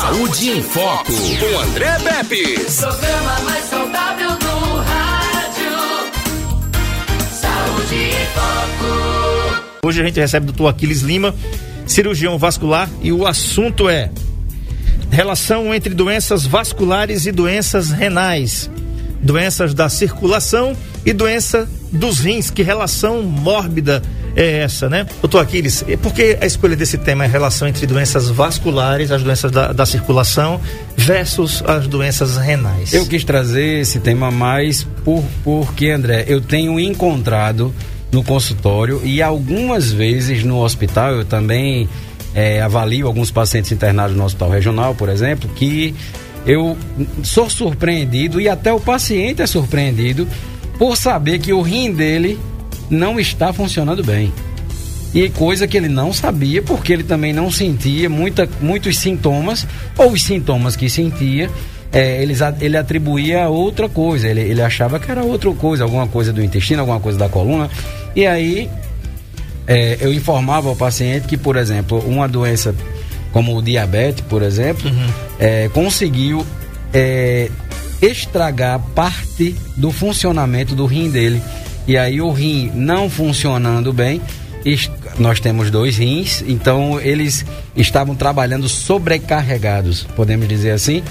Saúde em Foco, com André Pepe. Programa mais saudável do rádio. Saúde em Foco. Hoje a gente recebe o doutor Aquiles Lima, cirurgião vascular, e o assunto é relação entre doenças vasculares e doenças renais, doenças da circulação e doença dos rins. Que relação mórbida é essa, né? Doutor Aquiles, por que a escolha desse tema é a relação entre doenças vasculares, as doenças da, da circulação, versus as doenças renais? Eu quis trazer esse tema mais por, porque, André, eu tenho encontrado no consultório e algumas vezes no hospital eu também é, avalio alguns pacientes internados no hospital regional, por exemplo, que eu sou surpreendido e até o paciente é surpreendido por saber que o rim dele não está funcionando bem. E coisa que ele não sabia, porque ele também não sentia muita, muitos sintomas, ou os sintomas que sentia, é, ele, ele atribuía a outra coisa. Ele, ele achava que era outra coisa, alguma coisa do intestino, alguma coisa da coluna. E aí é, eu informava ao paciente que, por exemplo, uma doença como o diabetes, por exemplo, uhum. é, conseguiu é, estragar parte do funcionamento do rim dele. E aí o rim não funcionando bem, nós temos dois rins, então eles estavam trabalhando sobrecarregados, podemos dizer assim.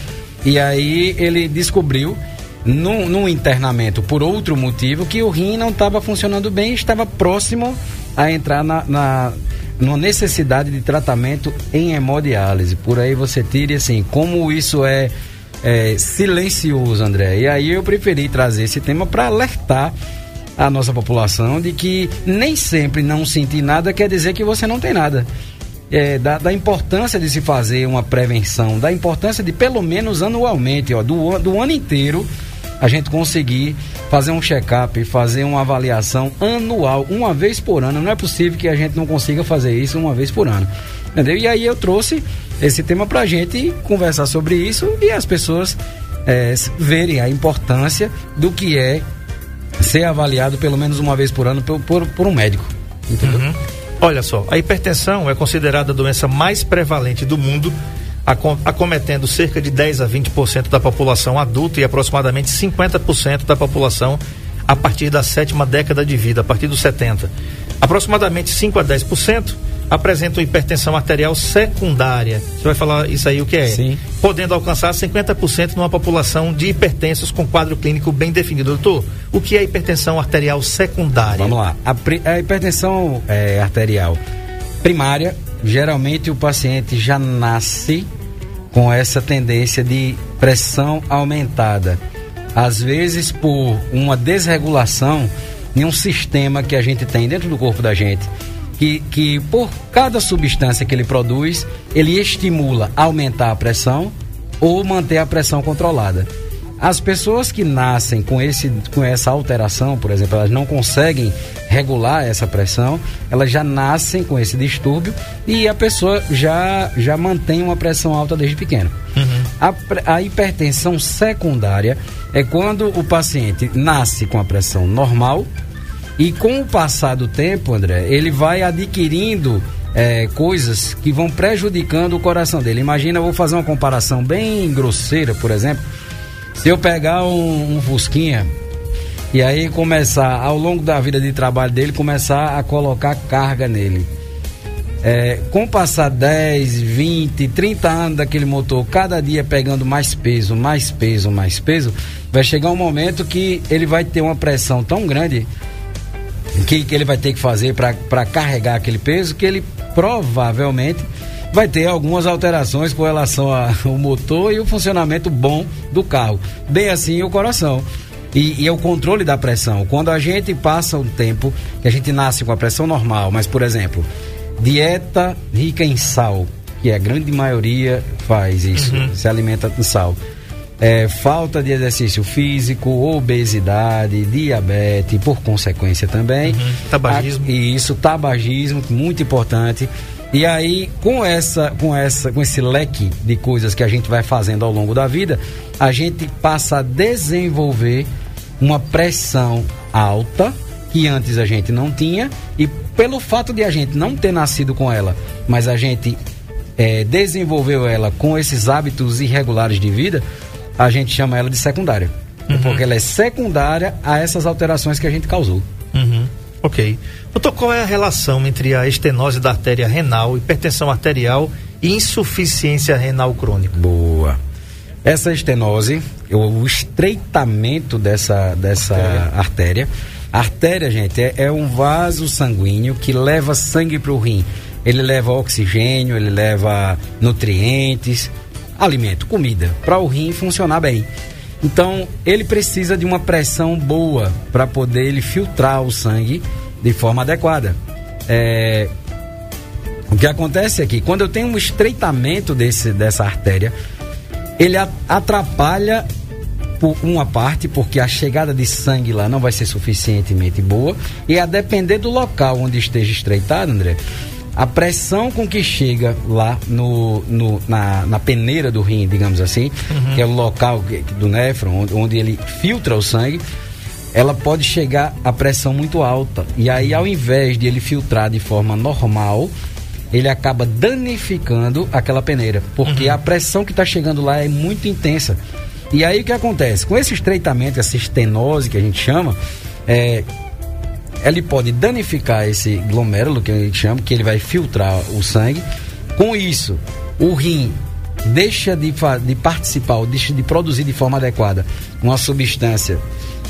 E aí ele descobriu, num, num internamento por outro motivo, que o rim não estava funcionando bem, estava próximo a entrar na, na numa necessidade de tratamento em hemodiálise. Por aí você tire assim, como isso é, é silencioso, André. E aí eu preferi trazer esse tema para alertar a nossa população de que nem sempre não sentir nada quer dizer que você não tem nada. É, da, da, importância de se fazer uma prevenção, da importância de pelo menos anualmente, ó, do, do ano inteiro, a gente conseguir fazer um check-up, fazer uma avaliação anual, uma vez por ano. Não é possível que a gente não consiga fazer isso uma vez por ano. Entendeu? E aí eu trouxe esse tema para a gente conversar sobre isso e as pessoas é, verem a importância do que é ser avaliado pelo menos uma vez por ano por, por, por um médico. Entendeu? Uhum. Olha só, a hipertensão é considerada a doença mais prevalente do mundo, acometendo cerca de 10 a 20% da população adulta e aproximadamente 50% da população a partir da sétima década de vida, a partir dos 70. Aproximadamente 5 a 10% apresentam hipertensão arterial secundária. Você vai falar isso aí o que é? Sim. Podendo alcançar 50% numa população de hipertensos com quadro clínico bem definido. Doutor, o que é hipertensão arterial secundária? Vamos lá. A, a hipertensão é, arterial primária, geralmente o paciente já nasce com essa tendência de pressão aumentada. Às vezes por uma desregulação em um sistema que a gente tem dentro do corpo da gente que, que por cada substância que ele produz, ele estimula aumentar a pressão ou manter a pressão controlada. As pessoas que nascem com, esse, com essa alteração, por exemplo, elas não conseguem regular essa pressão, elas já nascem com esse distúrbio e a pessoa já, já mantém uma pressão alta desde pequeno. Uhum. A, a hipertensão secundária é quando o paciente nasce com a pressão normal, e com o passar do tempo, André, ele vai adquirindo é, coisas que vão prejudicando o coração dele. Imagina, eu vou fazer uma comparação bem grosseira, por exemplo. Se eu pegar um, um Fusquinha e aí começar, ao longo da vida de trabalho dele, começar a colocar carga nele. É, com passar 10, 20, 30 anos daquele motor, cada dia pegando mais peso, mais peso, mais peso, vai chegar um momento que ele vai ter uma pressão tão grande que, que ele vai ter que fazer para carregar aquele peso, que ele provavelmente vai ter algumas alterações com relação ao motor e o funcionamento bom do carro. Bem assim o coração. E, e é o controle da pressão. Quando a gente passa um tempo que a gente nasce com a pressão normal, mas por exemplo, dieta rica em sal, que a grande maioria faz isso, uhum. se alimenta com sal é, falta de exercício físico, obesidade, diabetes, por consequência também. Uhum. Tabagismo. A, isso, tabagismo, muito importante. E aí, com essa, com essa, com esse leque de coisas que a gente vai fazendo ao longo da vida, a gente passa a desenvolver uma pressão alta que antes a gente não tinha e pelo fato de a gente não ter nascido com ela, mas a gente é, desenvolveu ela com esses hábitos irregulares de vida, a gente chama ela de secundária. Uhum. Porque ela é secundária a essas alterações que a gente causou. Uhum. Ok. Doutor, qual é a relação entre a estenose da artéria renal, hipertensão arterial e insuficiência renal crônica? Boa. Essa estenose, o estreitamento dessa, dessa artéria. artéria. A artéria, gente, é, é um vaso sanguíneo que leva sangue para o rim. Ele leva oxigênio, ele leva nutrientes, alimento, comida, para o rim funcionar bem. Então, ele precisa de uma pressão boa para poder ele filtrar o sangue de forma adequada. É, o que acontece é que quando eu tenho um estreitamento desse, dessa artéria, ele atrapalha por uma parte, porque a chegada de sangue lá não vai ser suficientemente boa, e a depender do local onde esteja estreitado, André, a pressão com que chega lá no, no na, na, peneira do rim, digamos assim, uhum. que é o local do néfron, onde, onde ele filtra o sangue, ela pode chegar a pressão muito alta. E aí, ao invés de ele filtrar de forma normal, ele acaba danificando aquela peneira, porque uhum. a pressão que está chegando lá é muito intensa. E aí o que acontece? Com esse estreitamento, essa estenose que a gente chama, é, ele pode danificar esse glomérulo que a gente chama, que ele vai filtrar o sangue. Com isso, o rim deixa de, de participar, deixa de produzir de forma adequada uma substância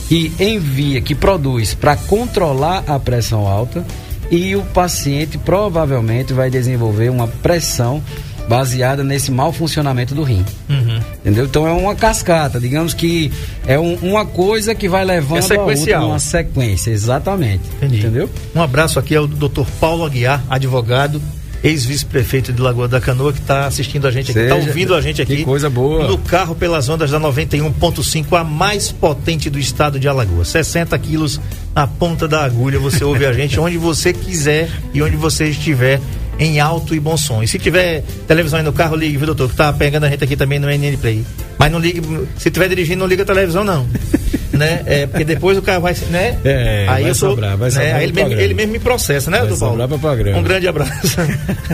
que envia, que produz para controlar a pressão alta e o paciente provavelmente vai desenvolver uma pressão baseada nesse mau funcionamento do rim. Uhum. Entendeu? Então é uma cascata, digamos que é um, uma coisa que vai levando é sequencial. a outra, uma sequência, exatamente. Entendi. Entendeu? Um abraço aqui ao Dr. Paulo Aguiar, advogado, ex-vice-prefeito de Lagoa da Canoa, que está assistindo a gente aqui, está ouvindo a gente aqui. Que coisa boa. No carro pelas ondas da 91.5, a mais potente do estado de Alagoas. 60 quilos na ponta da agulha, você ouve a gente onde você quiser e onde você estiver em alto e bom som. E se tiver televisão aí no carro, ligue, viu, doutor? Que tá pegando a gente aqui também no NN Play. Mas não ligue, se tiver dirigindo, não liga a televisão, não. né? É, porque depois o carro vai, né? É, aí vai eu sou, sobrar, vai sobrar né? aí ele mesmo, ele mesmo, me processa, né, doutor Paulo? Programa. Um grande abraço.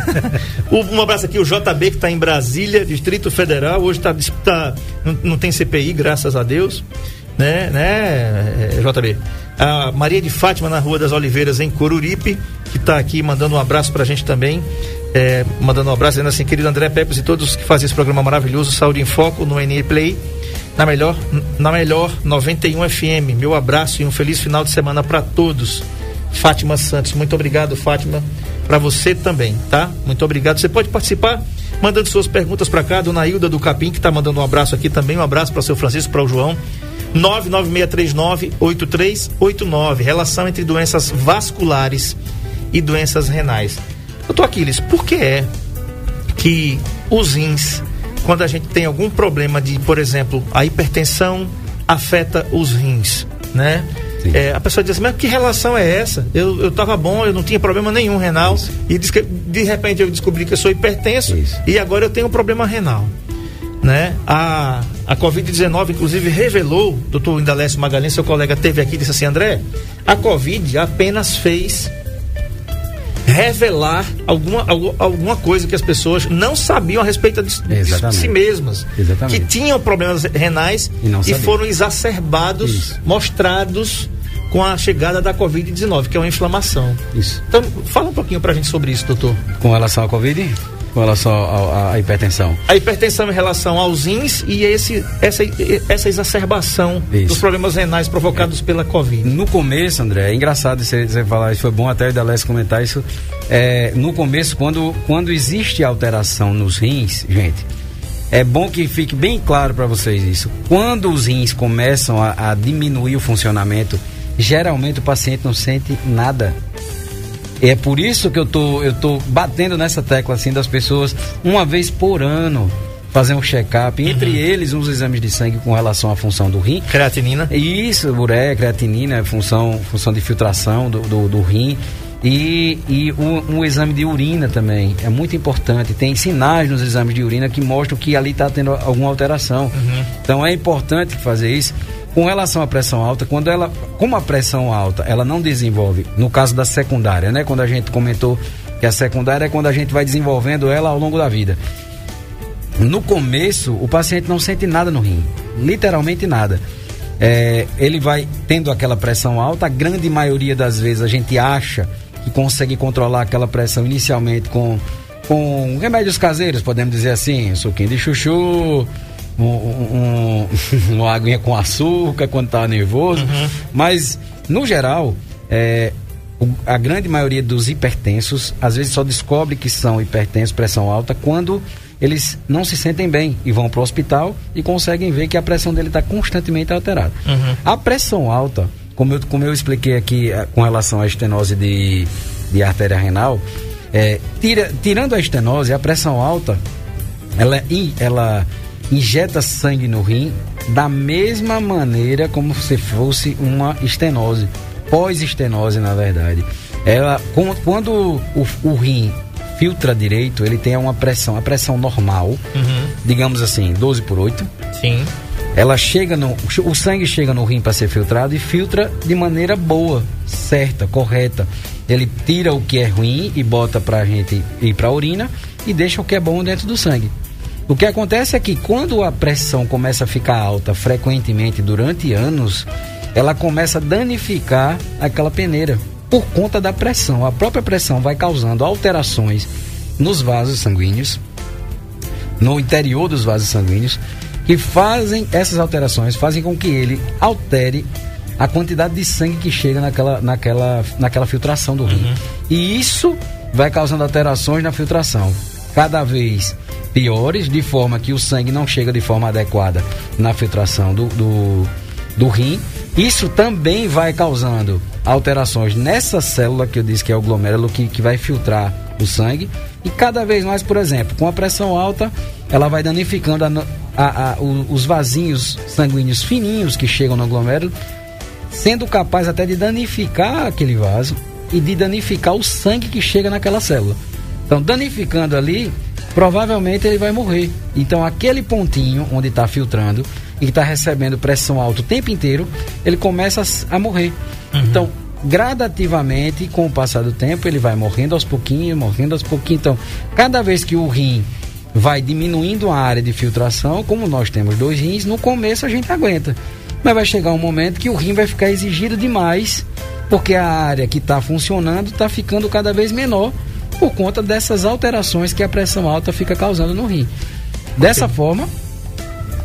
um abraço aqui, o JB que está em Brasília, Distrito Federal. Hoje tá, tá não, não tem CPI, graças a Deus né, né, é, JB? A Maria de Fátima na Rua das Oliveiras, em Coruripe, que está aqui mandando um abraço para a gente também. É, mandando um abraço, dizendo assim, querido André Pepes e todos que fazem esse programa maravilhoso, Saúde em Foco, no NE Play, na melhor, na melhor 91 FM. Meu abraço e um feliz final de semana para todos. Fátima Santos, muito obrigado, Fátima, para você também, tá? Muito obrigado. Você pode participar mandando suas perguntas para cá, dona Hilda do Capim, que está mandando um abraço aqui também, um abraço para o seu Francisco, para o João. 99639-8389. Relação entre doenças vasculares e doenças renais. Doutor Aquiles, por que é que os rins, quando a gente tem algum problema de, por exemplo, a hipertensão afeta os rins, né? É, a pessoa diz assim, mas que relação é essa? Eu, eu tava bom, eu não tinha problema nenhum renal. Isso. E de repente eu descobri que eu sou hipertenso Isso. e agora eu tenho um problema renal né? A, a Covid-19, inclusive, revelou, doutor Indalécio Magalhães, seu colega teve aqui e disse assim, André, a Covid apenas fez revelar alguma, alguma coisa que as pessoas não sabiam a respeito de, de si mesmas. Exatamente. Que tinham problemas renais e, e foram exacerbados, Isso. mostrados com a chegada da Covid-19, que é uma inflamação. Isso. Então, fala um pouquinho pra gente sobre isso, doutor. Com relação à Covid? Com relação à hipertensão? A hipertensão em relação aos rins e esse, essa, essa exacerbação isso. dos problemas renais provocados é. pela Covid. No começo, André, é engraçado você, você falar isso, foi bom até o Dalés comentar isso. É, no começo, quando, quando existe alteração nos rins, gente, é bom que fique bem claro para vocês isso. Quando os rins começam a, a diminuir o funcionamento, geralmente o paciente não sente nada é por isso que eu tô, eu tô batendo nessa tecla assim das pessoas uma vez por ano fazer um check-up, entre uhum. eles uns exames de sangue com relação à função do rim. Creatinina? Isso, ureia, creatinina, função, função de filtração do, do, do rim. E, e um, um, exame de urina também é muito importante. Tem sinais nos exames de urina que mostram que ali está tendo alguma alteração. Uhum. Então é importante fazer isso. Com relação à pressão alta, quando ela, como a pressão alta, ela não desenvolve, no caso da secundária, né? Quando a gente comentou Que a secundária é quando a gente vai desenvolvendo ela ao longo da vida. No começo, o paciente não sente nada no rim, literalmente nada. É, ele vai tendo aquela pressão alta, a grande maioria das vezes a gente acha que consegue controlar aquela pressão inicialmente com, com remédios caseiros, podemos dizer assim, um suquinho de chuchu, um, um, uma aguinha com açúcar quando tá nervoso. Uhum. Mas, no geral, é, a grande maioria dos hipertensos, às vezes só descobre que são hipertensos, pressão alta, quando eles não se sentem bem e vão para o hospital e conseguem ver que a pressão dele está constantemente alterada. Uhum. A pressão alta, como eu, como eu expliquei aqui eh, com relação à estenose de, de artéria renal, é, tira, tirando a estenose, a pressão alta, ela, ela injeta sangue no rim da mesma maneira como se fosse uma estenose, pós-estenose na verdade. Ela, quando o, o rim filtra direito, ele tem uma pressão, a pressão normal, uhum. digamos assim, 12 por 8. Sim. Ela chega no. O sangue chega no rim para ser filtrado e filtra de maneira boa, certa, correta. Ele tira o que é ruim e bota pra gente ir pra urina e deixa o que é bom dentro do sangue. O que acontece é que quando a pressão começa a ficar alta frequentemente durante anos, ela começa a danificar aquela peneira por conta da pressão. A própria pressão vai causando alterações nos vasos sanguíneos, no interior dos vasos sanguíneos, que fazem essas alterações, fazem com que ele altere a quantidade de sangue que chega naquela, naquela, naquela filtração do rim. Uhum. E isso vai causando alterações na filtração, cada vez piores, de forma que o sangue não chega de forma adequada na filtração do, do, do rim. Isso também vai causando alterações nessa célula que eu disse que é o glomérulo que, que vai filtrar o sangue. E cada vez mais, por exemplo, com a pressão alta, ela vai danificando a, a, a, os vasinhos sanguíneos fininhos que chegam no glomérulo, sendo capaz até de danificar aquele vaso e de danificar o sangue que chega naquela célula. Então, danificando ali, provavelmente ele vai morrer. Então, aquele pontinho onde está filtrando e está recebendo pressão alta o tempo inteiro, ele começa a, morrer. Uhum. Então, gradativamente, com o passar do tempo, ele vai morrendo aos pouquinhos, morrendo aos pouquinhos. Então, cada vez que o rim vai diminuindo a área de filtração, como nós temos dois rins, no começo a gente aguenta. Mas vai chegar um momento que o rim vai ficar exigido demais, porque a área que está funcionando está ficando cada vez menor por conta dessas alterações que a pressão alta fica causando no rim. Dessa okay. forma,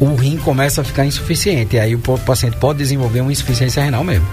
o rim começa a ficar insuficiente. E aí o paciente pode desenvolver uma insuficiência renal mesmo.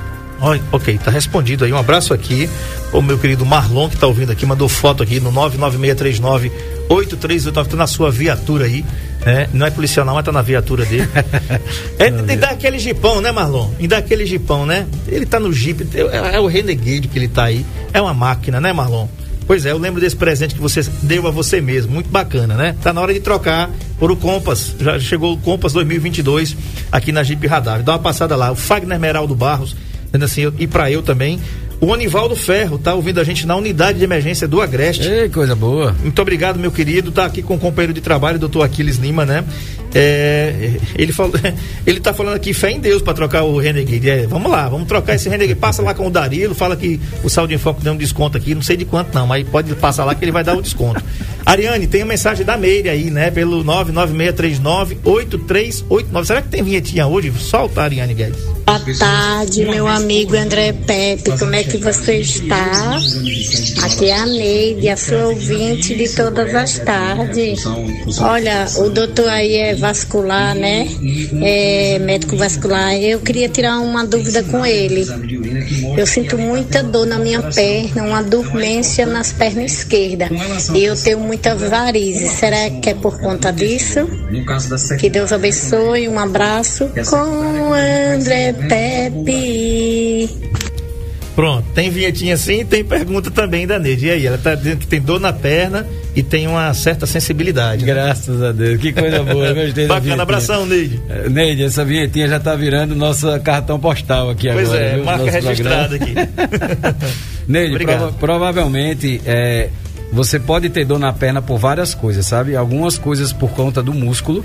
Ok, tá respondido aí. Um abraço aqui. O meu querido Marlon, que tá ouvindo aqui, mandou foto aqui no 99639 8389, tá na sua viatura aí. É, não é policial não, mas tá na viatura dele. é, e dá aquele jipão, né, Marlon? E dá aquele jipão, né? Ele tá no jipe, é, é o Renegade que ele tá aí. É uma máquina, né, Marlon? Pois é, eu lembro desse presente que você deu a você mesmo, muito bacana, né? Tá na hora de trocar por o Compass. Já chegou o Compass 2022 aqui na Jeep Radar. Dá uma passada lá. O Fagner Meraldo Barros, dizendo assim, e para eu também. O Anivaldo Ferro tá ouvindo a gente na unidade de emergência do Agreste. Ei, coisa boa. Muito obrigado, meu querido. Tá aqui com o companheiro de trabalho, doutor Aquiles Lima, né? É, ele falou, ele tá falando aqui fé em Deus para trocar o Renegade. É, vamos lá, vamos trocar esse Renegade. Passa lá com o Darilo, fala que o Saúde em Foco deu um desconto aqui, não sei de quanto não, mas pode passar lá que ele vai dar o desconto. Ariane, tem a mensagem da Meire aí, né? Pelo 996398389. Será que tem vinhetinha hoje? Solta, Ariane Guedes. Boa tarde, meu amigo André Pepe. Como é que você está? Aqui é a Neide, a sua ouvinte de todas as tardes. Olha, o doutor aí é vascular, né? É médico vascular. Eu queria tirar uma dúvida com ele. Eu sinto muita dor na minha perna, uma dormência nas pernas esquerdas. E eu tenho muita varizes. Será que é por conta disso? Que Deus abençoe. Um abraço com André Pepe. Pronto, tem vinhetinha assim e tem pergunta também da Neide. E aí, ela tá dizendo que tem dor na perna e tem uma certa sensibilidade. Né? Graças a Deus, que coisa boa. Bacana, abração, Neide. É, Neide, essa vinhetinha já tá virando nosso cartão postal aqui pois agora. Pois é, viu? marca registrada aqui. Neide, prova provavelmente é, você pode ter dor na perna por várias coisas, sabe? Algumas coisas por conta do músculo,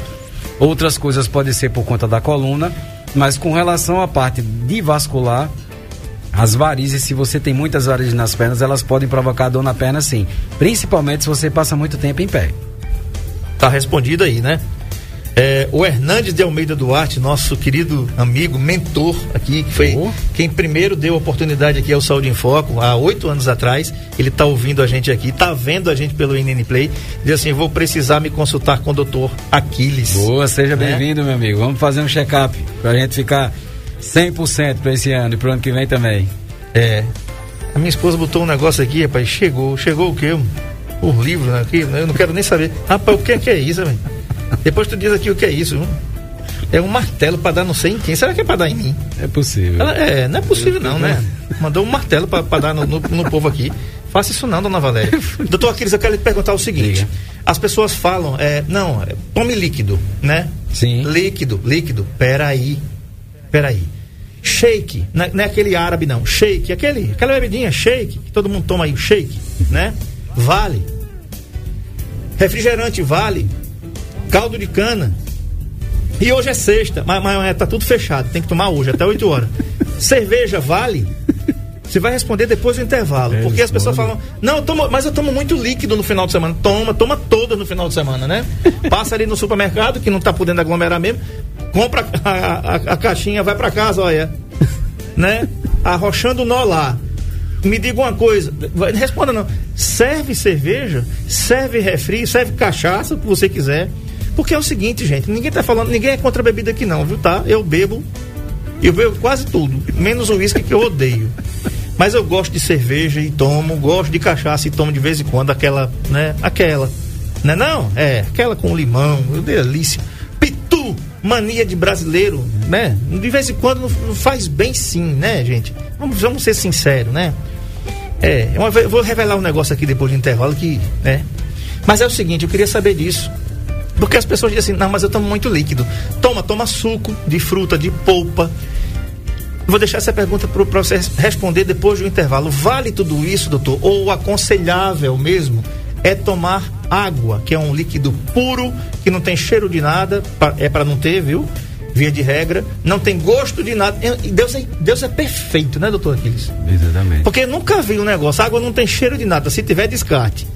outras coisas podem ser por conta da coluna mas com relação à parte de vascular, As varizes, se você tem muitas varizes nas pernas, elas podem provocar dor na perna sim. Principalmente se você passa muito tempo em pé. Tá respondido aí, né? É, o Hernandes de Almeida Duarte, nosso querido amigo, mentor aqui, que foi Oh. quem primeiro deu oportunidade aqui ao Saúde em Foco, há oito anos atrás. Ele está ouvindo a gente aqui, está vendo a gente pelo NN Play. Diz assim: vou precisar me consultar com o doutor Aquiles. Boa, seja Né? bem-vindo, meu amigo. Vamos fazer um check-up pra gente ficar 100% pra esse ano e pro ano que vem também. É. A minha esposa botou um negócio aqui, rapaz. Chegou. Chegou o quê? Por livro né, aqui. Eu não quero nem saber. Rapaz, o que é que é isso, velho? Depois tu diz aqui o que é isso. viu? É um martelo pra dar não sei em quem. Será que é pra dar em mim? É possível. Ela- é, não é possível não, né? Mandou um martelo pra dar no, no- no povo aqui. Faça isso não, dona Valéria. Doutor Aquiles, eu quero lhe perguntar o seguinte. As pessoas falam, é, não, é, tome líquido, né? Sim. Líquido, líquido. Peraí. Peraí. Shake, não é, não é aquele árabe não. Shake, aquele, aquela bebidinha, shake, que todo mundo toma aí, shake, né? Vale. Refrigerante vale. Caldo de cana. E hoje é sexta, mas, mas tá tudo fechado, tem que tomar hoje, até 8 horas. Cerveja vale? Você vai responder depois do intervalo. É, porque as pessoas falam, não, eu tomo, mas eu tomo muito líquido no final de semana. Toma, toma todas no final de semana, né? Passa ali no supermercado, que não tá podendo aglomerar mesmo, compra a, a- a caixinha, vai pra casa, olha. Né? Arrochando o nó lá. Me diga uma coisa, responda não. Serve cerveja, serve refri, serve cachaça, o que você quiser. Porque é o seguinte, gente, ninguém tá falando, ninguém é contra a bebida aqui não, viu? Tá? Eu bebo eu bebo quase tudo, menos o uísque que eu odeio. Mas eu gosto de cerveja e tomo, gosto de cachaça e tomo de vez em quando aquela, né? Aquela. Não é não? É, aquela com limão, delícia. Pitu, mania de brasileiro, né? De vez em quando faz bem sim, né, gente? Vamos, vamos ser sinceros, né? É, uma vou revelar um negócio aqui depois do intervalo que, né? Mas é o seguinte, eu queria saber disso. Porque as pessoas dizem assim, não, mas eu tomo muito líquido. Toma, toma suco de fruta, de polpa. Vou deixar essa pergunta para você res- responder depois do intervalo. Vale tudo isso, doutor? Ou aconselhável mesmo é tomar água, que é um líquido puro, que não tem cheiro de nada, é para não ter, viu? Via de regra, não tem gosto de nada. Deus é, Deus é perfeito, né, doutor Aquiles? Exatamente. Porque eu nunca vi um negócio, a água não tem cheiro de nada, se tiver descarte.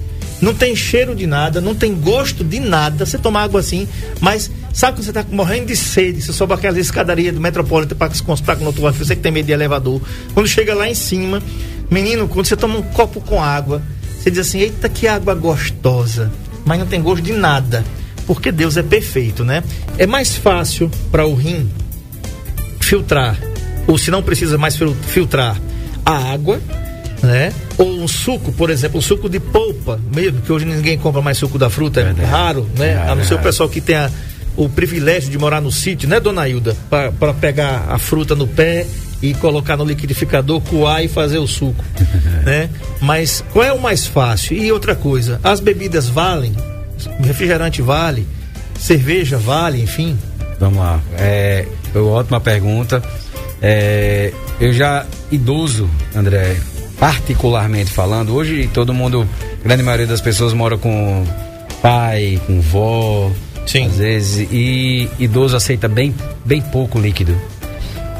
Não tem cheiro de nada, não tem gosto de nada. Você toma água assim, mas sabe quando você tá morrendo de sede, você sobe aquela escadaria do Metropolitan para se consultar com o doutor, você que tem medo de elevador. Quando chega lá em cima, menino, quando você toma um copo com água, você diz assim: eita, que água gostosa, mas não tem gosto de nada. Porque Deus é perfeito, né? É mais fácil para o rim filtrar, ou se não precisa mais fil- filtrar a água, né? Ou um suco, por exemplo, o suco de polpa, mesmo que hoje ninguém compra mais suco da fruta, é Verdade. raro, né? É a não ser é o pessoal que tem a- o privilégio de morar no sítio, né, dona Hilda? Para pegar a fruta no pé e colocar no liquidificador, coar e fazer o suco, né? Mas qual é o mais fácil? E outra coisa, as bebidas valem? Refrigerante vale? Cerveja vale, enfim? Vamos lá. É, ótima pergunta. É, eu já, idoso, André, particularmente falando, hoje todo mundo, grande maioria das pessoas mora com pai, com vó, Sim. às vezes, e idoso aceita bem, bem pouco líquido.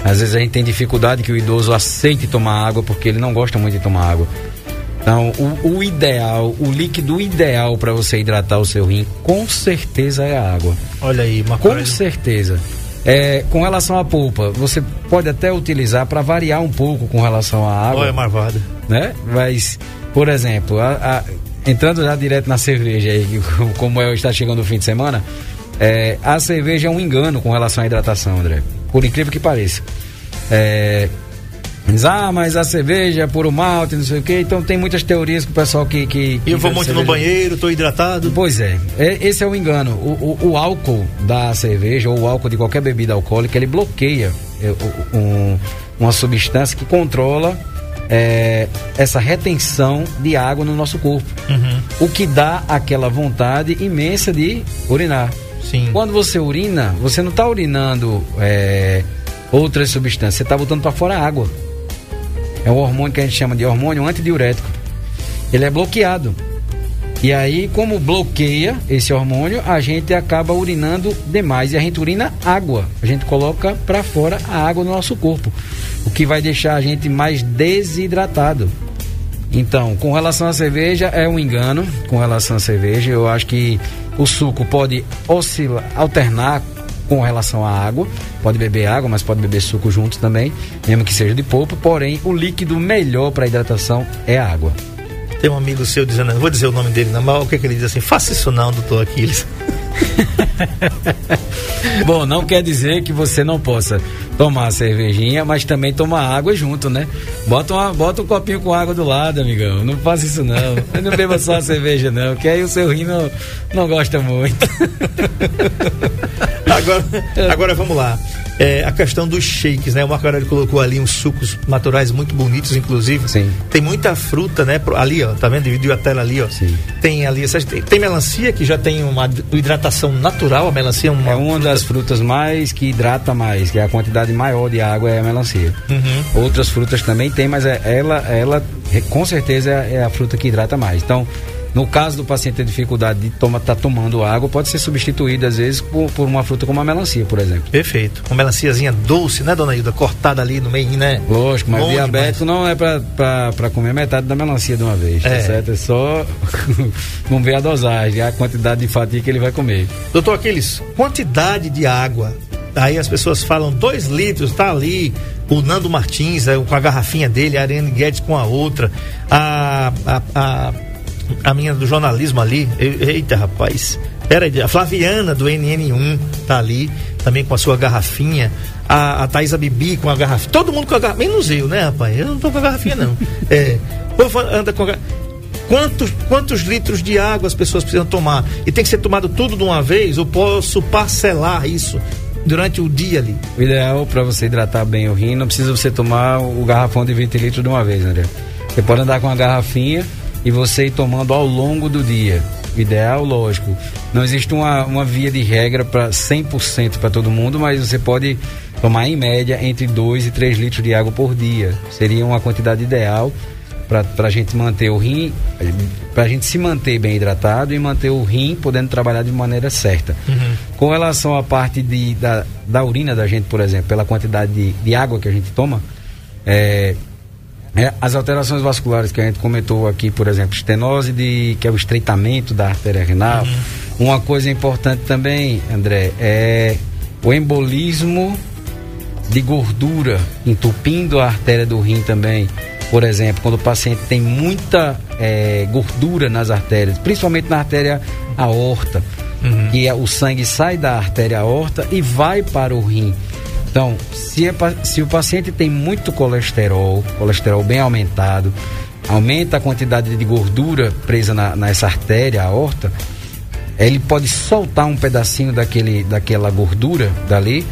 Às vezes a gente tem dificuldade que o idoso aceite tomar água porque ele não gosta muito de tomar água. Então, o, o ideal, o líquido ideal para você hidratar o seu rim, com certeza é a água. Olha aí, uma Com coisa. certeza. É, com relação à polpa, você pode até utilizar para variar um pouco com relação à água, Olha, marvada. né? Mas, por exemplo, a- a- entrando já direto na cerveja aí, como é, está chegando o fim de semana, é, a cerveja é um engano com relação à hidratação, André. Por incrível que pareça. É, diz, ah, mas a cerveja é puro malte, não sei o quê. Então tem muitas teorias que o pessoal que. que, que Eu vou muito no cerveja- banheiro, tô hidratado. Pois é, é- esse é o engano. O, o- o álcool da cerveja ou o álcool de qualquer bebida alcoólica, ele bloqueia é, um- uma substância que controla é, essa retenção de água no nosso corpo. Uhum. O que dá aquela vontade imensa de urinar. Sim. Quando você urina, você não está urinando é, outras substâncias, você está botando para fora água. É um hormônio que a gente chama de hormônio antidiurético. Ele é bloqueado. E aí, como bloqueia esse hormônio, a gente acaba urinando demais. E a gente urina água. A gente coloca para fora a água do nosso corpo. o que vai deixar a gente mais desidratado. Então, com relação à cerveja, é um engano com relação à cerveja. Eu acho que o suco pode oscilar, alternar com relação à água. Pode beber água, mas pode beber suco junto também, mesmo que seja de polpa. Porém, o líquido melhor para hidratação é a água. Tem um amigo seu dizendo, não vou dizer o nome dele, não, mas o que, que ele diz assim? Faça isso não, doutor Aquiles. Bom, não quer dizer que você não possa tomar a cervejinha, mas também tomar água junto, né? Bota, uma, bota um copinho com água do lado, amigão. Não faça isso não. Não beba só a cerveja, não, que aí o seu rim não, não gosta muito. Agora, agora vamos lá. É, a questão dos shakes, né? O Marco Aurélio colocou ali uns sucos naturais muito bonitos, inclusive. Sim. Tem muita fruta, né? Ali, ó, tá vendo? Dividiu a tela ali, ó. Sim. Tem ali, essas- tem, tem melancia que já tem uma hidratação natural, a melancia é uma. É uma das frutas mais que hidrata mais, que é a quantidade maior de água é a melancia. Uhum. Outras frutas também tem, mas é- ela, ela é- com certeza é a fruta que hidrata mais. Então, no caso do paciente ter dificuldade de estar tá tomando água, pode ser substituída às vezes por, por uma fruta como a melancia, por exemplo. Perfeito. Uma melanciazinha doce, né, dona Hilda? Cortada ali no meio, né? Lógico, mas Bom diabético não é pra comer metade da melancia de uma vez, É. tá certo? É só não ver a dosagem, a quantidade de fatia que ele vai comer. Doutor Aquiles, quantidade de água. Aí as pessoas falam dois litros, tá ali. O Nando Martins é, com a garrafinha dele, a Ariane Guedes com a outra. A, a, a, a minha do jornalismo ali. Eita, rapaz. Pera aí, a Flaviana do NN1 tá ali, também com a sua garrafinha. A, a Thaisa Bibi com a garrafinha. Todo mundo com a garrafinha. Menos eu, né, rapaz? Eu não tô com a garrafinha, não. É. O povo anda com a gar- Quantos, quantos litros de água as pessoas precisam tomar? E tem que ser tomado tudo de uma vez? Ou posso parcelar isso durante o dia ali? O ideal para você hidratar bem o rim, não precisa você tomar o garrafão de 20 litros de uma vez, André. Você pode andar com uma garrafinha e você ir tomando ao longo do dia. O ideal, lógico, não existe uma, uma via de regra para 100% para todo mundo, mas você pode tomar em média entre 2 e 3 litros de água por dia. Seria uma quantidade ideal para a gente manter o rim, para a gente se manter bem hidratado e manter o rim podendo trabalhar de maneira certa. Com relação à parte de, da, da urina da gente, por exemplo, pela quantidade de, de água que a gente toma, é, é, as alterações vasculares que a gente comentou aqui, por exemplo, estenose, de, que é o estreitamento da artéria renal. Uma coisa importante também, André, é o embolismo de gordura entupindo a artéria do rim também. Por exemplo, quando o paciente tem muita eh, gordura nas artérias, principalmente na artéria aorta, que é, o sangue sai da artéria aorta e vai para o rim. Então, se, é se o paciente tem muito colesterol, colesterol bem aumentado, aumenta a quantidade de gordura presa na, nessa artéria aorta, ele pode soltar um pedacinho daquele, daquela gordura dali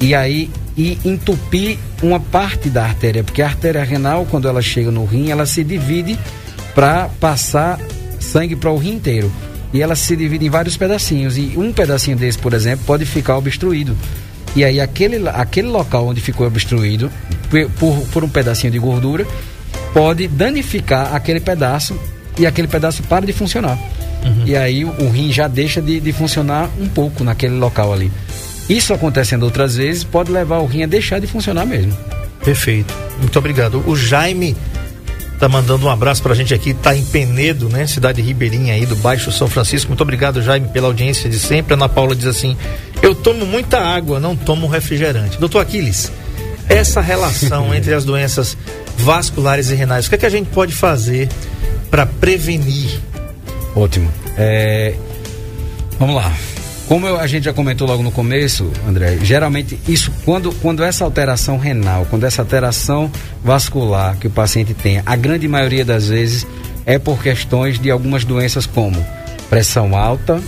e aí e entupir uma parte da artéria, porque a artéria renal, quando ela chega no rim, ela se divide para passar sangue para o rim inteiro. E ela se divide em vários pedacinhos. E um pedacinho desse, por exemplo, pode ficar obstruído. E aí aquele, aquele local onde ficou obstruído por, por, um pedacinho de gordura pode danificar aquele pedaço e aquele pedaço para de funcionar. E aí o, o rim já deixa de, de funcionar um pouco naquele local ali. Isso acontecendo outras vezes pode levar o rim a deixar de funcionar mesmo. Perfeito. Muito obrigado. O Jaime tá mandando um abraço pra gente aqui, tá em Penedo, né? Cidade ribeirinha aí do Baixo São Francisco. Muito obrigado, Jaime, pela audiência de sempre. A Ana Paula diz assim: Eu tomo muita água, não tomo refrigerante. Doutor Aquiles, essa relação entre as doenças vasculares e renais, o que, é que a gente pode fazer para prevenir? Ótimo. É, Vamos lá. Como eu- a gente já comentou logo no começo, André, geralmente isso, quando, quando essa alteração renal, quando essa alteração vascular que o paciente tem, a grande maioria das vezes é por questões de algumas doenças como pressão alta,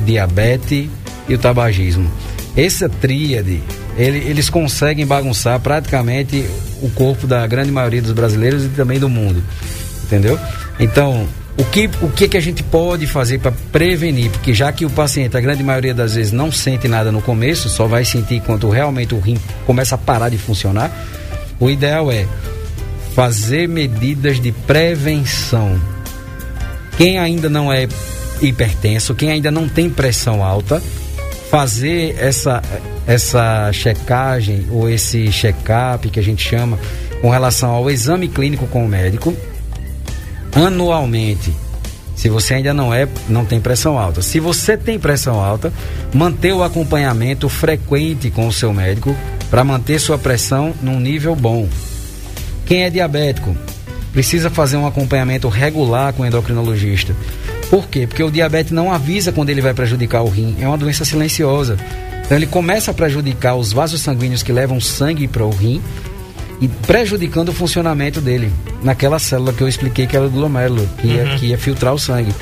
diabetes e o tabagismo. Essa tríade, ele- eles conseguem bagunçar praticamente o corpo da grande maioria dos brasileiros e também do mundo. Entendeu? Então, o que, o que, que a gente pode fazer para prevenir? Porque já que o paciente, a grande maioria das vezes, não sente nada no começo, só vai sentir quando realmente o rim começa a parar de funcionar, o ideal é fazer medidas de prevenção. Quem ainda não é hipertenso, quem ainda não tem pressão alta, fazer essa, essa checagem ou esse check-up que a gente chama com relação ao exame clínico com o médico anualmente. Se você ainda não é, não tem pressão alta. Se você tem pressão alta, manter o acompanhamento frequente com o seu médico para manter sua pressão num nível bom. Quem é diabético precisa fazer um acompanhamento regular com o endocrinologista. Por quê? Porque o diabetes não avisa quando ele vai prejudicar o rim. É uma doença silenciosa. Então ele começa a prejudicar os vasos sanguíneos que levam sangue para o rim e prejudicando o funcionamento dele naquela célula que eu expliquei que era o glomérulo, que, uhum. ia, que ia filtrar o sangue.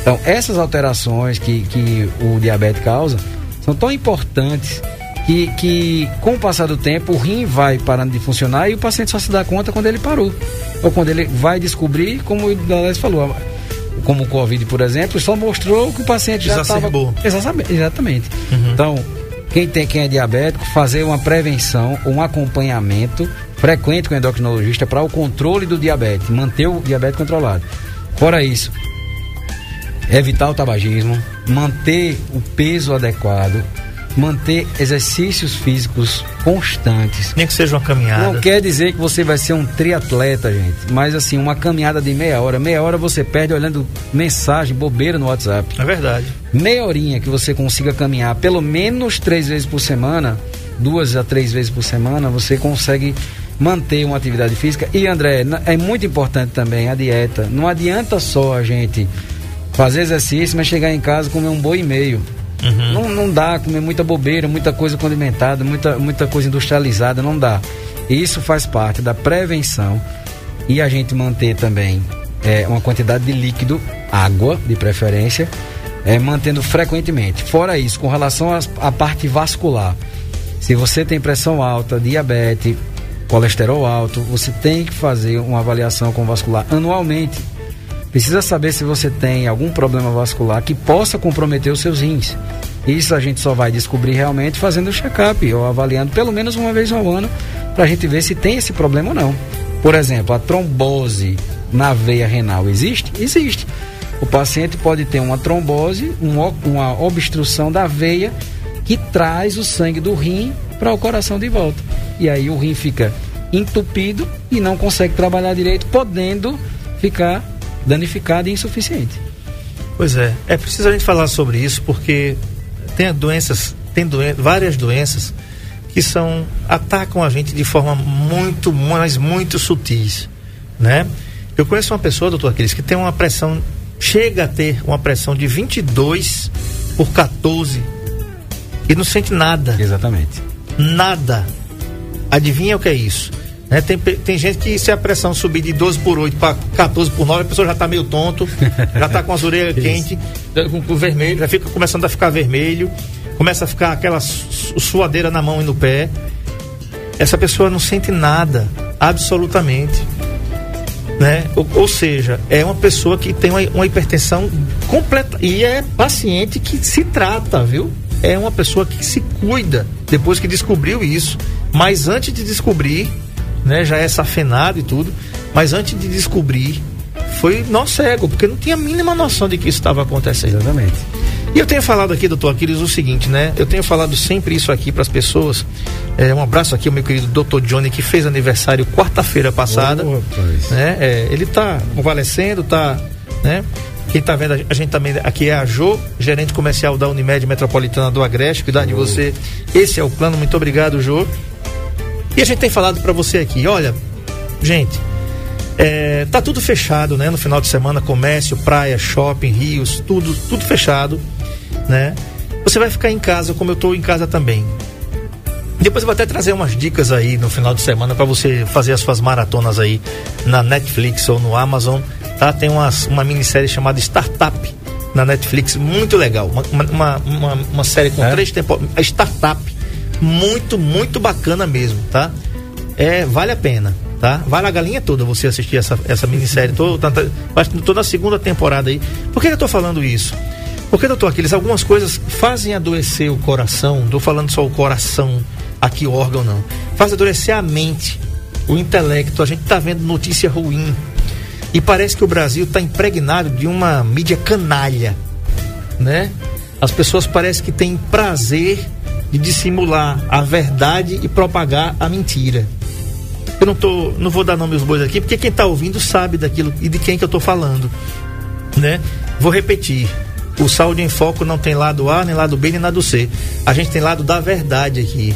Então, essas alterações que, que o diabetes causa são tão importantes que, que, com o passar do tempo, o rim vai parando de funcionar e o paciente só se dá conta quando ele parou. Ou quando ele vai descobrir, como o Dalés falou, como o Covid, por exemplo, só mostrou que o paciente já estava. Exatamente. exatamente. Uhum. Então, quem, tem, quem é diabético, fazer uma prevenção, um acompanhamento frequente com o endocrinologista para o controle do diabetes, manter o diabetes controlado. Fora isso, evitar o tabagismo, manter o peso adequado, manter exercícios físicos constantes. Nem que seja uma caminhada. Não quer dizer que você vai ser um triatleta, gente. Mas assim, uma caminhada de meia hora. Meia hora você perde olhando mensagem, bobeira no WhatsApp. É verdade. Meia horinha que você consiga caminhar pelo menos três vezes por semana, duas a três vezes por semana, você consegue manter uma atividade física. E André, é muito importante também a dieta. Não adianta só a gente fazer exercício, mas chegar em casa comer um boi e meio. Uhum. Não, não dá comer muita bobeira, muita coisa condimentada, muita, muita coisa industrializada, não dá. Isso faz parte da prevenção e a gente manter também é, uma quantidade de líquido, água de preferência, é, mantendo frequentemente. Fora isso, com relação à parte vascular, se você tem pressão alta, diabetes, colesterol alto, você tem que fazer uma avaliação com vascular anualmente Precisa saber se você tem algum problema vascular que possa comprometer os seus rins. Isso a gente só vai descobrir realmente fazendo o check-up ou avaliando pelo menos uma vez ao ano para a gente ver se tem esse problema ou não. Por exemplo, a trombose na veia renal existe? Existe. O paciente pode ter uma trombose, uma obstrução da veia que traz o sangue do rim para o coração de volta. E aí o rim fica entupido e não consegue trabalhar direito, podendo ficar danificada e insuficiente. Pois é, é preciso a gente falar sobre isso porque tem doenças, tem doen várias doenças que são atacam a gente de forma muito, mas muito sutis, né? Eu conheço uma pessoa, doutor Aquiles, que tem uma pressão, chega a ter uma pressão de 22 por 14 e não sente nada. Exatamente. Nada. Adivinha o que é isso? Né? Tem, tem gente que se a pressão subir de 12 por 8 para 14 por 9, a pessoa já está meio tonto, já está com as orelhas quentes, com, com vermelho, já fica começando a ficar vermelho, começa a ficar aquela suadeira na mão e no pé. Essa pessoa não sente nada, absolutamente. Né? Ou, ou seja, é uma pessoa que tem uma, uma hipertensão completa e é paciente que se trata, viu? É uma pessoa que se cuida depois que descobriu isso. Mas antes de descobrir, né? Já é safenado e tudo. Mas antes de descobrir, foi nó cego, porque não tinha a mínima noção de que isso estava acontecendo. Exatamente. E eu tenho falado aqui, doutor Aquiles, o seguinte, né? Eu tenho falado sempre isso aqui para as pessoas. É, um abraço aqui ao meu querido doutor Johnny, que fez aniversário quarta-feira passada. Oh, né? É, ele está convalescendo, tá, né? Quem está vendo a gente também aqui é a Jo, gerente comercial da Unimed Metropolitana do Agreste. Cuidar de você. Esse é o plano. Muito obrigado, Jo. E a gente tem falado para você aqui, olha, gente, é, tá tudo fechado, né? No final de semana, comércio, praia, shopping, rios, tudo, tudo fechado, né? Você vai ficar em casa, como eu estou em casa também. Depois eu vou até trazer umas dicas aí no final de semana para você fazer as suas maratonas aí na Netflix ou no Amazon, tá? Tem uma, uma minissérie chamada Startup na Netflix, muito legal. Uma, uma, uma, uma série com é? três temporadas. Startup muito, muito bacana mesmo, tá? É, vale a pena, tá? Vale a galinha toda você assistir essa, essa minissérie. Tô, tô, tô na segunda temporada aí. Por que eu tô falando isso? Porque, doutor Aquiles, algumas coisas fazem adoecer o coração, tô falando só o coração, aqui o órgão não. Faz adoecer a mente, o intelecto. A gente tá vendo notícia ruim. E parece que o Brasil está impregnado de uma mídia canalha, né? As pessoas parecem que têm prazer de dissimular a verdade e propagar a mentira. Eu não, tô, não vou dar nome aos bois aqui, porque quem está ouvindo sabe daquilo e de quem que eu estou falando. Né? Vou repetir. O Saúde em Foco não tem lado A, nem lado B, nem lado C. A gente tem lado da verdade aqui.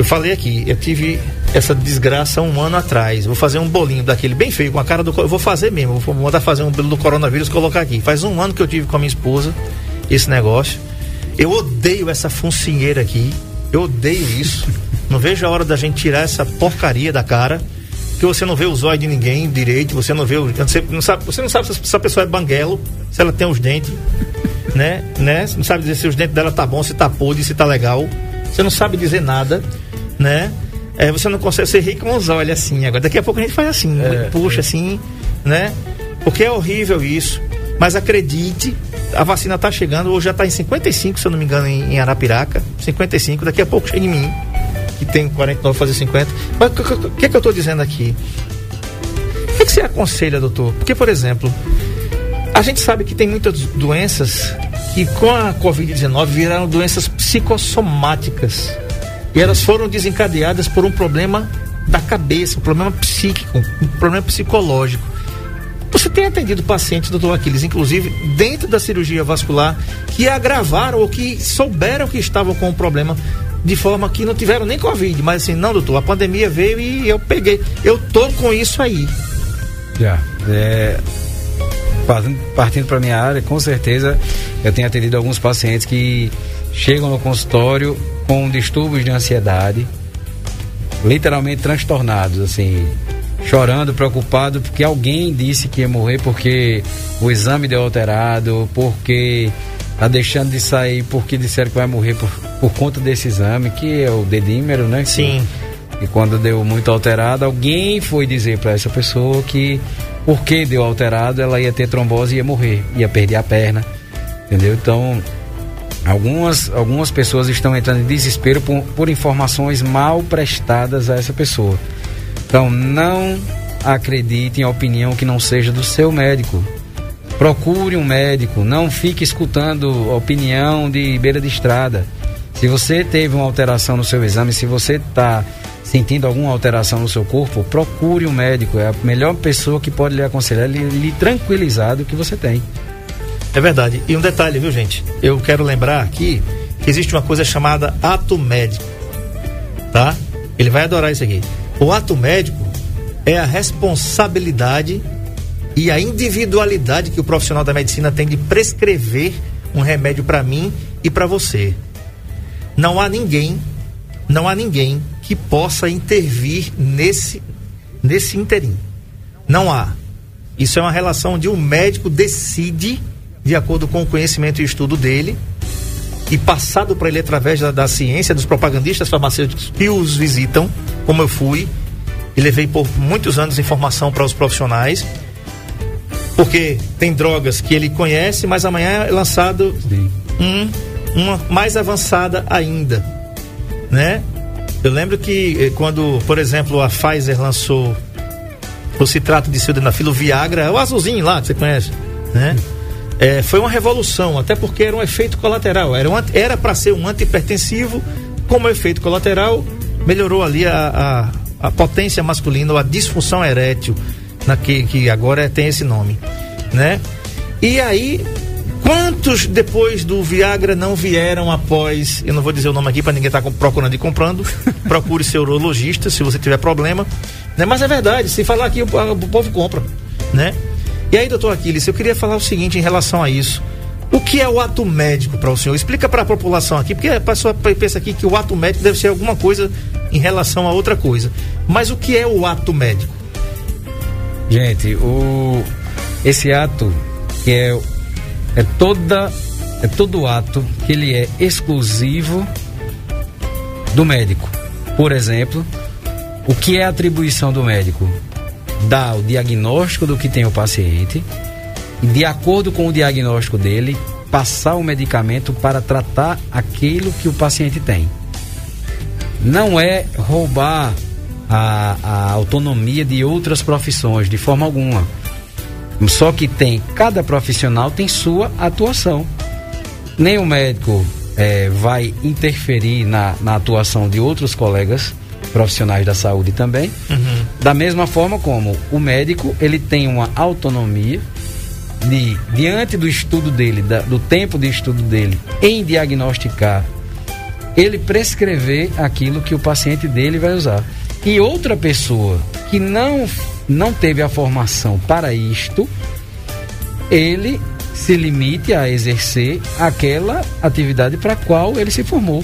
Eu falei aqui, eu tive essa desgraça um ano atrás. Vou fazer um bolinho daquele bem feio, com a cara do. Eu vou fazer mesmo, vou mandar fazer um bolo do coronavírus colocar aqui. Faz um ano que eu tive com a minha esposa esse negócio. Eu odeio essa funcinheira aqui. Eu odeio isso. Não vejo a hora da gente tirar essa porcaria da cara. Que você não vê os olhos de ninguém direito, você não vê o. Você não sabe, você não sabe se essa pessoa é banguelo, se ela tem os dentes, né? né? Você não sabe dizer se os dentes dela tá bom, se tá podre, se tá legal. Você não sabe dizer nada, né? É, você não consegue ser rir com os olhos assim. Agora, daqui a pouco a gente faz assim, é, puxa é. assim, né? Porque é horrível isso. Mas acredite, a vacina está chegando, hoje já está em 55, se eu não me engano, em, em Arapiraca. 55, daqui a pouco chega em mim, que tem 49 fazer 50. Mas o que, que, eu estou dizendo aqui? O que, que você aconselha, doutor? Porque, por exemplo, a gente sabe que tem muitas doenças que com a Covid-19 viraram doenças psicossomáticas. E elas foram desencadeadas por um problema da cabeça, um problema psíquico, um problema psicológico. Você tem atendido pacientes, doutor Aquiles, inclusive dentro da cirurgia vascular, que agravaram ou que souberam que estavam com o problema de forma que não tiveram nem Covid, mas assim, não, doutor, a pandemia veio e eu peguei. Eu tô com isso aí. Já. É, partindo para minha área, com certeza eu tenho atendido alguns pacientes que chegam no consultório com distúrbios de ansiedade, literalmente transtornados, assim, chorando, preocupado porque alguém disse que ia morrer porque o exame deu alterado, porque tá deixando de sair porque disseram que vai morrer por, por conta desse exame, que é o dedímero, né? Sim. E quando deu muito alterado, alguém foi dizer para essa pessoa que porque deu alterado, ela ia ter trombose e ia morrer, ia perder a perna. Entendeu? Então, algumas, algumas pessoas estão entrando em desespero por, por informações mal prestadas a essa pessoa. Então, não acredite em opinião que não seja do seu médico. Procure um médico, não fique escutando opinião de beira de estrada. Se você teve uma alteração no seu exame, se você está sentindo alguma alteração no seu corpo, procure um médico. É a melhor pessoa que pode lhe aconselhar, lhe, lhe tranquilizar do que você tem. É verdade. E um detalhe, viu, gente? Eu quero lembrar aqui que existe uma coisa chamada ato médico. Tá? Ele vai adorar isso aqui. O ato médico é a responsabilidade e a individualidade que o profissional da medicina tem de prescrever um remédio para mim e para você. Não há ninguém, não há ninguém que possa intervir nesse nesse interim. Não há. Isso é uma relação onde o médico decide de acordo com o conhecimento e estudo dele e passado para ele através da, da, ciência, dos propagandistas farmacêuticos que os visitam, como eu fui, e levei por muitos anos informação para os profissionais, porque tem drogas que ele conhece, mas amanhã é lançado um, uma mais avançada ainda, né? Eu lembro que eh, quando, por exemplo, a Pfizer lançou o citrato de sildenafil, o Viagra, o azulzinho lá que você conhece, né? É, foi uma revolução, até porque era um efeito colateral. Era para ser um antipertensivo, como efeito colateral, melhorou ali a, a, a potência masculina, ou a disfunção erétil, na que, que agora tem esse nome, né? E aí, quantos depois do Viagra não vieram após, eu não vou dizer o nome aqui para ninguém estar tá procurando e comprando, procure seu urologista se você tiver problema, né? Mas é verdade, se falar aqui o, o povo compra, né? E aí, doutor Aquiles, eu queria falar o seguinte em relação a isso. O que é o ato médico para o senhor? Explica para a população aqui, porque a pessoa pensa aqui que o ato médico deve ser alguma coisa em relação a outra coisa. Mas o que é o ato médico? Gente, o esse ato que é é toda é todo ato que ele é exclusivo do médico. Por exemplo, o que é atribuição do médico? Dar o diagnóstico do que tem o paciente e, de acordo com o diagnóstico dele, passar o medicamento para tratar aquilo que o paciente tem. Não é roubar a, a autonomia de outras profissões de forma alguma. Só que tem, cada profissional tem sua atuação. nem o médico é, vai interferir na, na atuação de outros colegas profissionais da saúde também. Uhum. Da mesma forma como o médico, ele tem uma autonomia de, diante do estudo dele, da, do tempo de estudo dele, em diagnosticar, ele prescrever aquilo que o paciente dele vai usar. E outra pessoa que não, não teve a formação para isto, ele se limite a exercer aquela atividade para a qual ele se formou.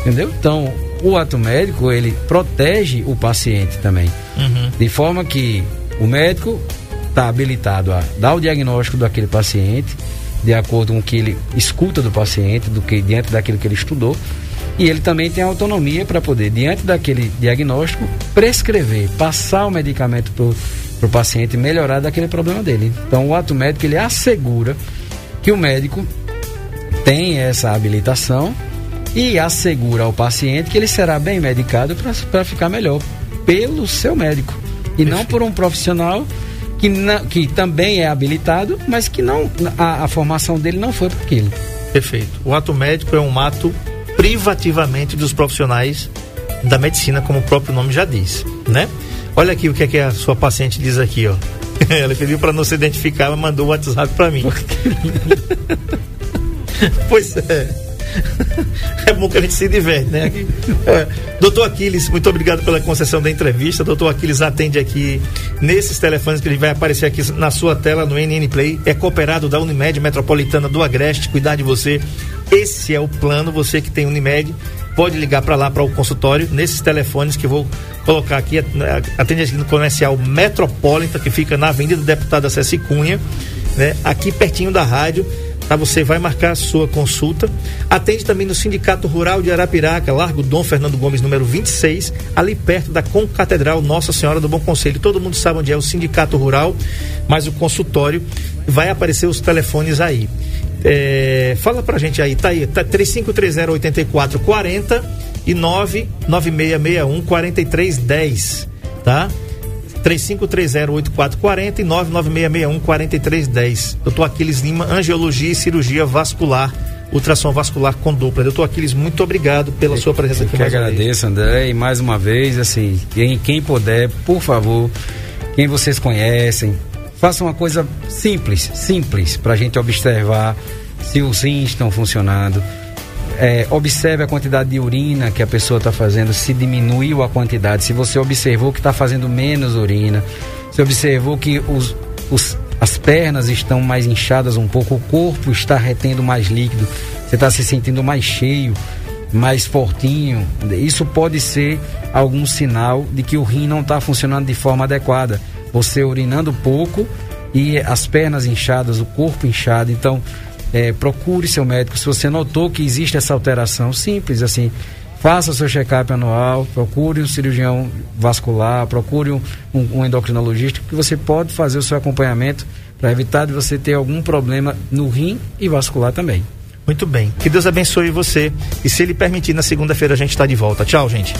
Entendeu? Então, o ato médico, ele protege o paciente também. Uhum. De forma que o médico está habilitado a dar o diagnóstico daquele paciente, de acordo com o que ele escuta do paciente, do que diante daquilo que ele estudou. E ele também tem autonomia para poder, diante daquele diagnóstico, prescrever, passar o medicamento para o paciente melhorar daquele problema dele. Então, o ato médico ele assegura que o médico tem essa habilitação e assegura ao paciente que ele será bem medicado para ficar melhor pelo seu médico e não por um profissional que, não, que também é habilitado, mas que não a, a formação dele não foi para aquilo. Perfeito. O ato médico é um ato privativamente dos profissionais da medicina, como o próprio nome já diz, né? Olha aqui o que é que a sua paciente diz aqui, ó. Ela pediu para não se identificar, mas mandou o WhatsApp para mim. pois é. É bom que a gente se diverte, né? É. Doutor Aquiles, muito obrigado pela concessão da entrevista. Doutor Aquiles atende aqui nesses telefones que ele vai aparecer aqui na sua tela no NN Play. É cooperado da Unimed Metropolitana do Agreste, cuidar de você. Esse é o plano. Você que tem Unimed, pode ligar para lá para o consultório nesses telefones que vou colocar aqui. Atende aqui no comercial Metropolitan, que fica na Avenida do Deputado Acessi Cunha, né? Aqui pertinho da rádio Tá? Você vai marcar a sua consulta. Atende também no Sindicato Rural de Arapiraca, Largo Dom Fernando Gomes, número 26, ali perto da Concatedral Nossa Senhora do Bom Conselho. Todo mundo sabe onde é o Sindicato Rural, mas o consultório vai aparecer os telefones aí. É, fala pra gente aí, tá aí, tá 3530-8440 e 99661 4310, tá? 3530-8440 e 99661-4310. Doutor Aquiles Lima, Angiologia e Cirurgia Vascular, ultrassom vascular com dupla. Doutor Aquiles, muito obrigado pela sua presença aqui. Eu que agradeço, André, e mais uma vez, assim, quem, quem puder, por favor, quem vocês conhecem, faça uma coisa simples, simples, para a gente observar se os rins estão funcionando é, observe a quantidade de urina que a pessoa está fazendo, se diminuiu a quantidade, se você observou que está fazendo menos urina, se observou que os, os, as pernas estão mais inchadas um pouco, o corpo está retendo mais líquido, você está se sentindo mais cheio, mais fortinho, isso pode ser algum sinal de que o rim não está funcionando de forma adequada. Você urinando pouco e as pernas inchadas, o corpo inchado, então é, procure seu médico. Se você notou que existe essa alteração, simples assim, faça seu check-up anual, procure um cirurgião vascular, procure um, um, um endocrinologista, que você pode fazer o seu acompanhamento para evitar de você ter algum problema no rim e vascular também. Muito bem. Que Deus abençoe você. E se ele permitir, na segunda-feira a gente está de volta. Tchau, gente.